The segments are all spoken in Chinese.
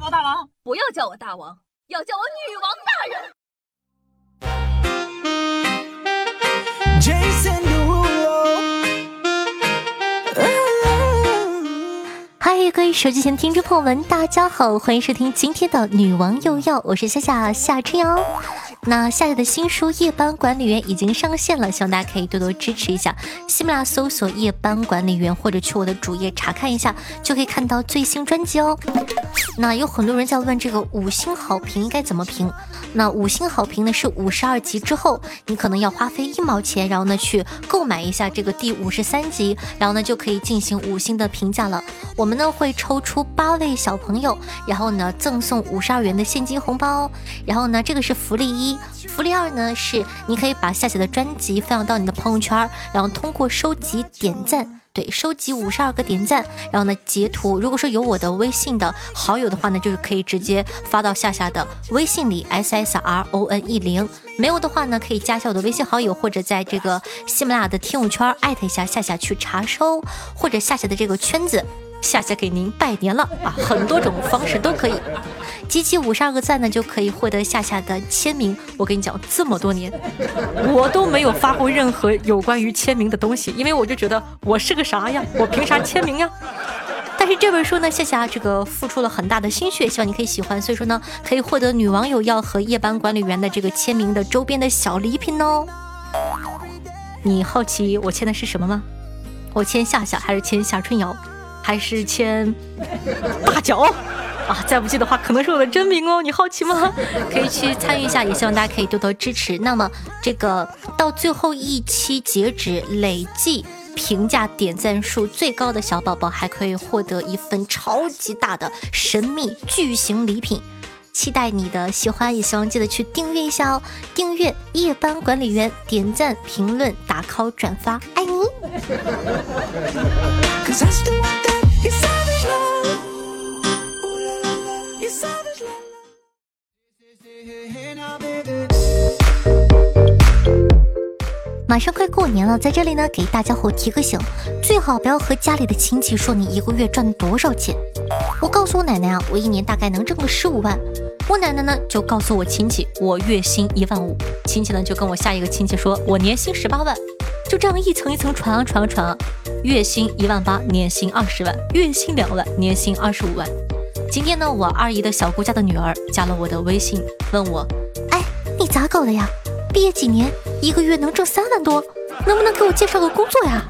王大王，不要叫我大王，要叫我女王大人。嗨，各位手机前听众朋友们，大家好，欢迎收听今天的女王又要，我是夏夏夏春瑶。那夏夏的新书《夜班管理员》已经上线了，希望大家可以多多支持一下。喜马拉雅搜索“夜班管理员”或者去我的主页查看一下，就可以看到最新专辑哦。那有很多人在问这个五星好评应该怎么评？那五星好评呢是五十二集之后，你可能要花费一毛钱，然后呢去购买一下这个第五十三集，然后呢就可以进行五星的评价了。我们呢会抽出八位小朋友，然后呢赠送五十二元的现金红包。然后呢这个是福利一，福利二呢是你可以把夏夏的专辑分享到你的朋友圈，然后通过收集点赞。对，收集五十二个点赞，然后呢截图。如果说有我的微信的好友的话呢，就是可以直接发到夏夏的微信里，s s r o n e 零。没有的话呢，可以加一下我的微信好友，或者在这个喜马拉雅的听友圈艾特一下夏夏去查收，或者夏夏的这个圈子。夏夏给您拜年了啊！很多种方式都可以，集齐五十二个赞呢，就可以获得夏夏的签名。我跟你讲，这么多年，我都没有发过任何有关于签名的东西，因为我就觉得我是个啥呀？我凭啥签名呀？但是这本书呢，夏夏这个付出了很大的心血，希望你可以喜欢。所以说呢，可以获得女网友要和夜班管理员的这个签名的周边的小礼品哦。你好奇我签的是什么吗？我签夏夏还是签夏春瑶？还是签大脚啊！再不济的话，可能是我的真名哦。你好奇吗？可以去参与一下，也希望大家可以多多支持。那么，这个到最后一期截止，累计评价点赞数最高的小宝宝，还可以获得一份超级大的神秘巨型礼品。期待你的喜欢，也希望记得去订阅一下哦。订阅夜班管理员，点赞、评论、打 call、转发，爱你。马上快过年了，在这里呢，给大家伙提个醒，最好不要和家里的亲戚说你一个月赚多少钱。我告诉我奶奶啊，我一年大概能挣个十五万。我奶奶呢就告诉我亲戚，我月薪一万五。亲戚呢就跟我下一个亲戚说，我年薪十八万。就这样一层一层传啊传啊传啊，月薪一万八，年薪二十万，月薪两万，年薪二十五万。今天呢，我二姨的小姑家的女儿加了我的微信，问我，哎，你咋搞的呀？毕业几年？一个月能挣三万多，能不能给我介绍个工作呀？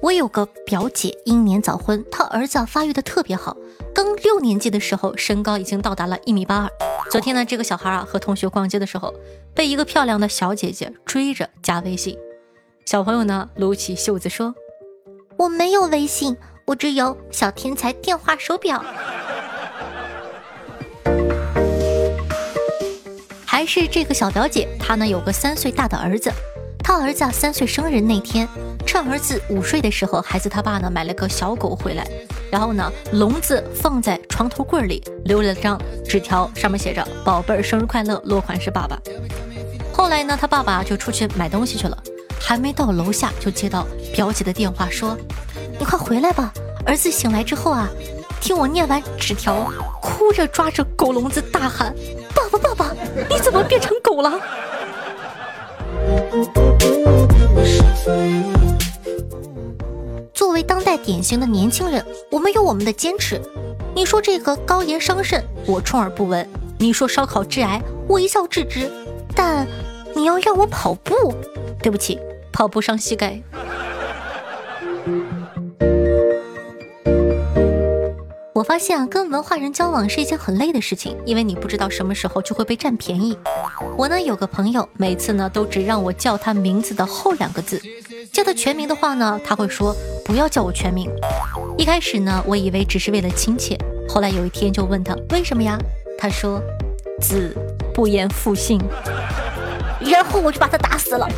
我有个表姐英年早婚，她儿子发育的特别好，刚六年级的时候身高已经到达了一米八二。昨天呢，这个小孩啊和同学逛街的时候，被一个漂亮的小姐姐追着加微信。小朋友呢撸起袖子说：“我没有微信，我只有小天才电话手表。”还是这个小表姐，她呢有个三岁大的儿子，她儿子啊三岁生日那天，趁儿子午睡的时候，孩子他爸呢买了个小狗回来，然后呢笼子放在床头柜里，留了张纸条，上面写着“宝贝儿生日快乐”，落款是爸爸。后来呢他爸爸就出去买东西去了，还没到楼下就接到表姐的电话，说：“你快回来吧，儿子醒来之后啊，听我念完纸条，哭着抓着狗笼子大喊。”爸爸，爸，你怎么变成狗了？作为当代典型的年轻人，我们有我们的坚持。你说这个高盐伤肾，我充耳不闻；你说烧烤致癌，我一笑置之。但你要让我跑步，对不起，跑步伤膝盖。我发现啊，跟文化人交往是一件很累的事情，因为你不知道什么时候就会被占便宜。我呢有个朋友，每次呢都只让我叫他名字的后两个字，叫他全名的话呢，他会说不要叫我全名。一开始呢，我以为只是为了亲切，后来有一天就问他为什么呀？他说子不言父姓，然后我就把他打死了。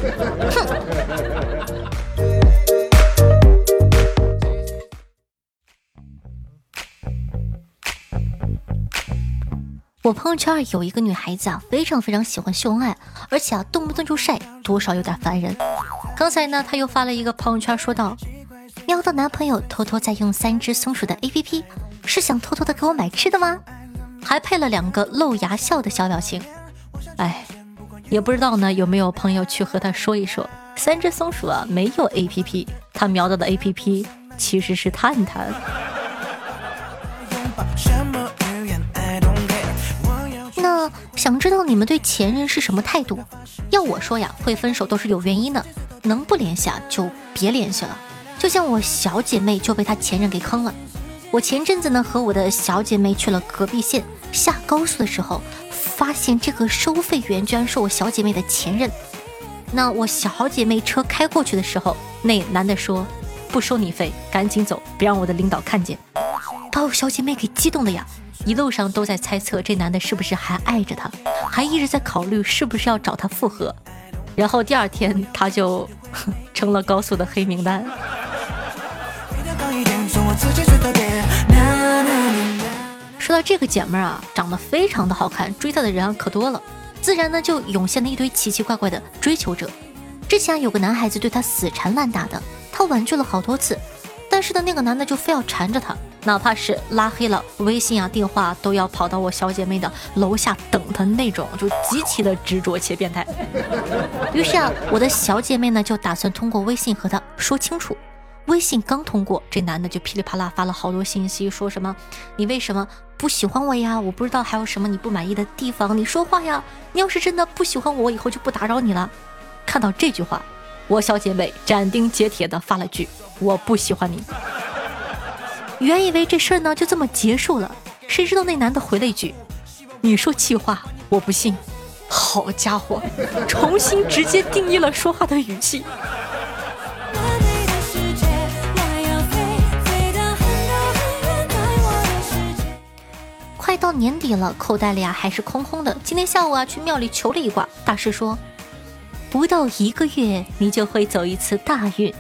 哼。我朋友圈有一个女孩子啊，非常非常喜欢秀恩爱，而且啊，动不动就晒，多少有点烦人。刚才呢，她又发了一个朋友圈，说道：“瞄到男朋友偷偷在用三只松鼠的 APP，是想偷偷的给我买吃的吗？还配了两个露牙笑的小表情。哎，也不知道呢，有没有朋友去和他说一说，三只松鼠啊没有 APP，他瞄到的 APP 其实是探探。想知道你们对前任是什么态度？要我说呀，会分手都是有原因的，能不联系啊就别联系了。就像我小姐妹就被她前任给坑了。我前阵子呢和我的小姐妹去了隔壁县，下高速的时候，发现这个收费员居然是我小姐妹的前任。那我小姐妹车开过去的时候，那男的说不收你费，赶紧走，别让我的领导看见。把我小姐妹给激动的呀。一路上都在猜测这男的是不是还爱着她，还一直在考虑是不是要找她复合。然后第二天他就 成了高速的黑名单。说到这个姐妹啊，长得非常的好看，追她的人可多了，自然呢就涌现了一堆奇奇怪怪的追求者。之前有个男孩子对她死缠烂打的，她婉拒了好多次，但是呢那个男的就非要缠着她。哪怕是拉黑了微信啊、电话，都要跑到我小姐妹的楼下等她那种，就极其的执着且变态。于是啊，我的小姐妹呢就打算通过微信和他说清楚。微信刚通过，这男的就噼里啪啦发了好多信息，说什么你为什么不喜欢我呀？我不知道还有什么你不满意的地方，你说话呀！你要是真的不喜欢我，我以后就不打扰你了。看到这句话，我小姐妹斩钉截铁的发了句：我不喜欢你。原以为这事儿呢就这么结束了，谁知道那男的回了一句：“你说气话，我不信。”好家伙，重新直接定义了说话的语气。快到年底了，口袋里啊还是空空的。今天下午啊去庙里求了一卦，大师说，不到一个月你就会走一次大运。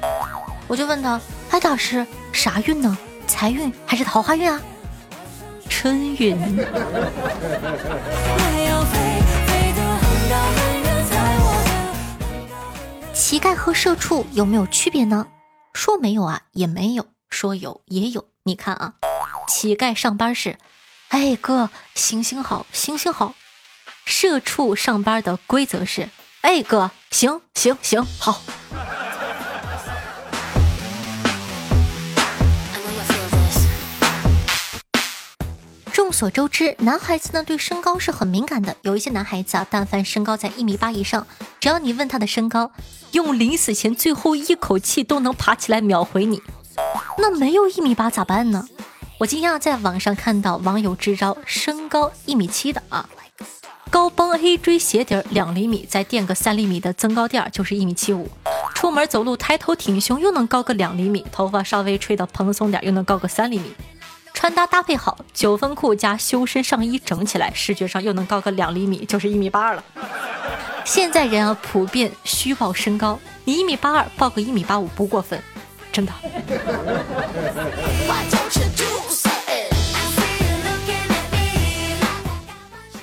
我就问他：“哎，大师，啥运呢？”财运还是桃花运啊？春运。乞丐和社畜有没有区别呢？说没有啊，也没有；说有，也有。你看啊，乞丐上班是，哎哥，行行好，行行好；社畜上班的规则是，哎哥，行行行好。众所周知，男孩子呢对身高是很敏感的。有一些男孩子啊，但凡身高在一米八以上，只要你问他的身高，用临死前最后一口气都能爬起来秒回你。那没有一米八咋办呢？我今天啊在网上看到网友支招，身高一米七的啊，高帮 A 锥鞋底两厘米，再垫个三厘米的增高垫就是一米七五。出门走路抬头挺胸又能高个两厘米，头发稍微吹得蓬松点又能高个三厘米。穿搭搭配好，九分裤加修身上衣整起来，视觉上又能高个两厘米，就是一米八二了。现在人啊，普遍虚报身高，你一米八二，报个一米八五不过分，真的。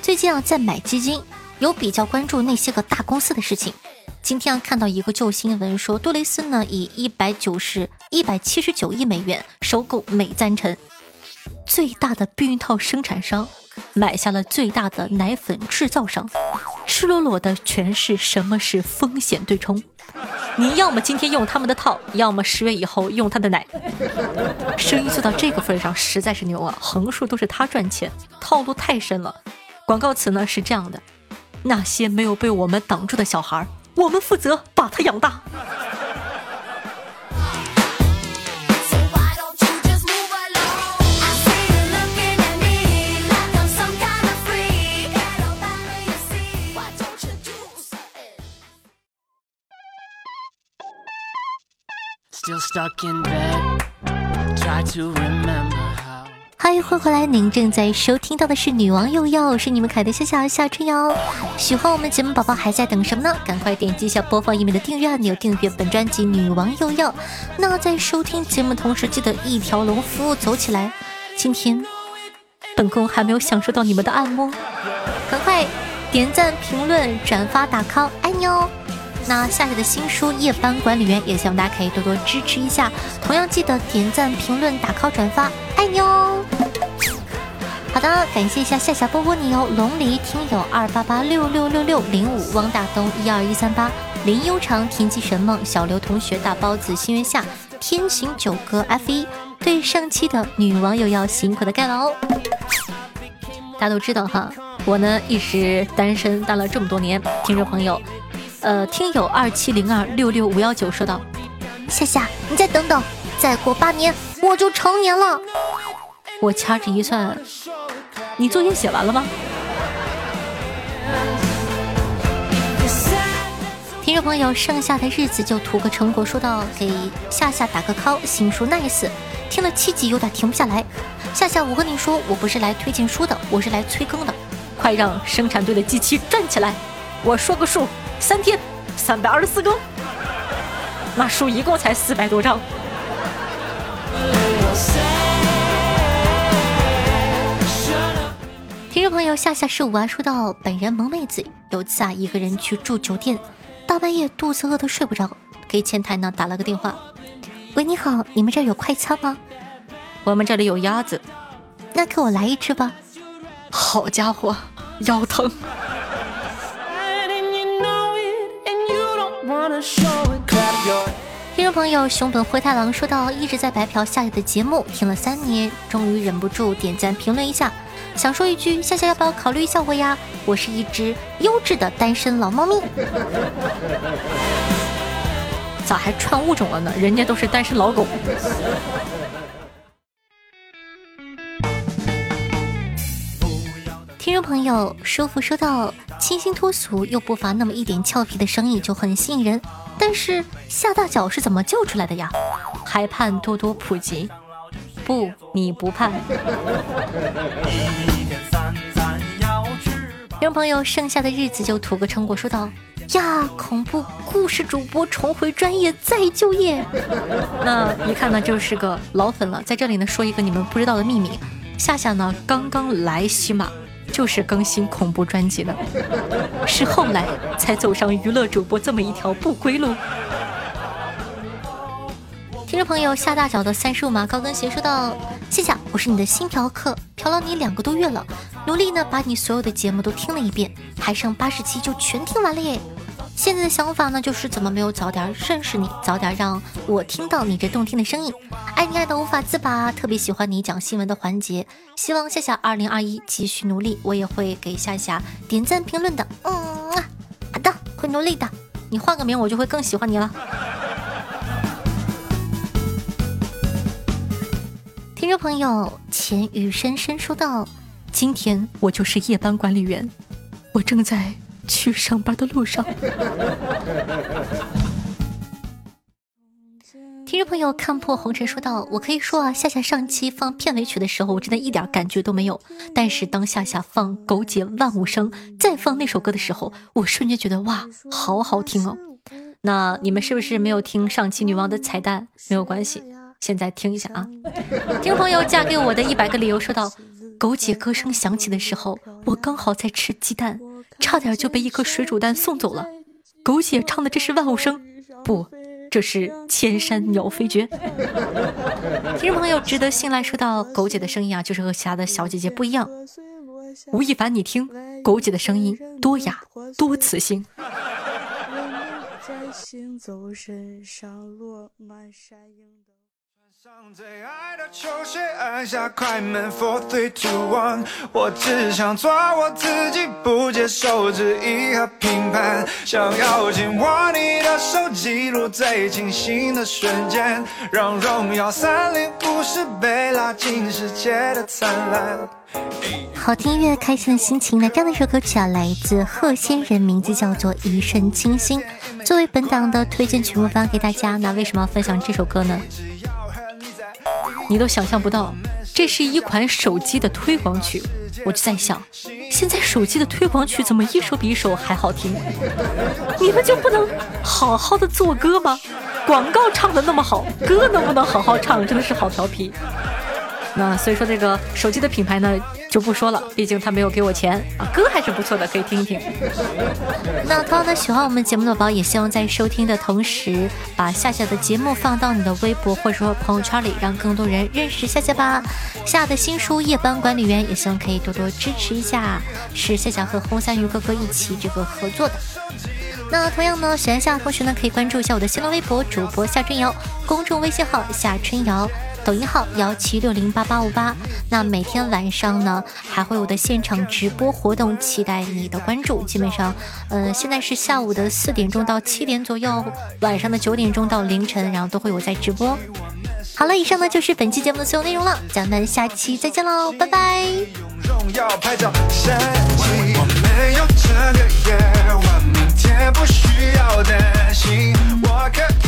最近啊，在买基金，有比较关注那些个大公司的事情。今天啊，看到一个旧新闻说，杜蕾斯呢以一百九十一百七十九亿美元收购美赞臣。最大的避孕套生产商买下了最大的奶粉制造商，赤裸裸的诠释什么是风险对冲。你要么今天用他们的套，要么十月以后用他的奶。生意做到这个份上，实在是牛啊！横竖都是他赚钱，套路太深了。广告词呢是这样的：那些没有被我们挡住的小孩，我们负责把他养大。欢迎回来，您正在收听到的是《女王又要》，是你们凯的夏夏夏春瑶。喜欢我们节目宝宝还在等什么呢？赶快点击一下播放页面的订阅按钮，订阅本专辑《女王又要》。那在收听节目同时，记得一条龙服务走起来。今天本宫还没有享受到你们的按摩，赶快点赞、评论、转发、打 call，爱你哦！那夏夏的新书《夜班管理员》也希望大家可以多多支持一下，同样记得点赞、评论、打 call、转发，爱你哦！好的，感谢一下夏夏波波你哦，龙离听友二八八六六六六零五，汪大东一二一三八，林悠长天机神梦，小刘同学大包子新月下，天行九歌 F 一，对上期的女网友要辛苦的盖了哦。大家都知道哈，我呢一直单身单了这么多年，听众朋友，呃，听友二七零二六六五幺九说道，夏夏你再等等，再过八年我就成年了。我掐指一算。你作业写完了吗？听众朋友，剩下的日子就图个成果。说到给夏夏打个 call，新书 nice，听了七集有点停不下来。夏夏，我和你说，我不是来推荐书的，我是来催更的。快让生产队的机器转起来！我说个数，三天，三百二十四更。那书一共才四百多章。听众朋友，夏夏是五啊，说到本人萌妹子，有次啊一个人去住酒店，大半夜肚子饿得睡不着，给前台呢打了个电话，喂你好，你们这有快餐吗？我们这里有鸭子，那给我来一只吧。好家伙，腰疼。听众朋友，熊本灰太狼说到一直在白嫖夏夏的节目，听了三年，终于忍不住点赞评论一下。想说一句，夏夏要不要考虑一下我呀？我是一只优质的单身老猫咪。咋还串物种了呢？人家都是单身老狗。听众朋友，舒服说到：清新脱俗又不乏那么一点俏皮的声音，就很吸引人。但是夏大脚是怎么救出来的呀？还盼多多普及。不，你不盼。听众朋友，剩下的日子就图个成果。说道：呀，恐怖故事主播重回专业再就业。那一看呢，就是个老粉了。在这里呢，说一个你们不知道的秘密：夏夏呢，刚刚来西马就是更新恐怖专辑的，是后来才走上娱乐主播这么一条不归路。听众朋友，下大脚的三十五码高跟鞋说道：“谢谢，我是你的新嫖客，嫖了你两个多月了，努力呢把你所有的节目都听了一遍，还剩八十期就全听完了耶。现在的想法呢，就是怎么没有早点认识你，早点让我听到你这动听的声音，爱你爱的无法自拔，特别喜欢你讲新闻的环节。希望夏夏二零二一继续努力，我也会给夏夏点赞评论的。嗯，好的，会努力的。你换个名，我就会更喜欢你了。”听众朋友，浅雨深深说道：“今天我就是夜班管理员，我正在去上班的路上。”听众朋友，看破红尘说道：“我可以说啊，夏夏上期放片尾曲的时候，我真的一点感觉都没有。但是当夏夏放《狗姐万物生》，再放那首歌的时候，我瞬间觉得哇，好好听哦。那你们是不是没有听上期女王的彩蛋？没有关系。”现在听一下啊，听朋友嫁给我的一百个理由说道：狗姐歌声响起的时候，我刚好在吃鸡蛋，差点就被一颗水煮蛋送走了。狗姐唱的这是万物生，不，这是千山鸟飞绝。听众朋友值得信赖说到狗姐的声音啊，就是和其他的小姐姐不一样。吴亦凡，你听狗姐的声音多雅多磁性。上最爱的球鞋，按下快门，four three two one。我只想做我自己，不接受质疑和评判。想要紧握你的手，记录最清醒的瞬间，让荣耀三零五十倍拉近世界的灿烂。好听音乐，开心的心情。那这样的一首歌曲啊，来自贺仙人，名字叫做《一瞬清新》，作为本档的推荐曲目发给大家。那为什么要分享这首歌呢？你都想象不到，这是一款手机的推广曲。我就在想，现在手机的推广曲怎么一首比一首还好听？你们就不能好好的做歌吗？广告唱的那么好，歌能不能好好唱？真的是好调皮。那所以说这个手机的品牌呢就不说了，毕竟他没有给我钱啊。歌还是不错的，可以听一听。那同样的喜欢我们节目的宝，也希望在收听的同时，把夏夏的节目放到你的微博或者说朋友圈里，让更多人认识夏夏吧。夏的新书《夜班管理员》，也希望可以多多支持一下，是夏夏和红三鱼哥哥一起这个合作的。那同样呢，喜欢夏同学呢，可以关注一下我的新浪微博主播夏春瑶，公众微信号夏春瑶。抖音号幺七六零八八五八，那每天晚上呢还会有的现场直播活动，期待你的关注。基本上，呃，现在是下午的四点钟到七点左右，晚上的九点钟到凌晨，然后都会有在直播。好了，以上呢就是本期节目的所有内容了，咱们下期再见喽，拜拜。不需要担心，我可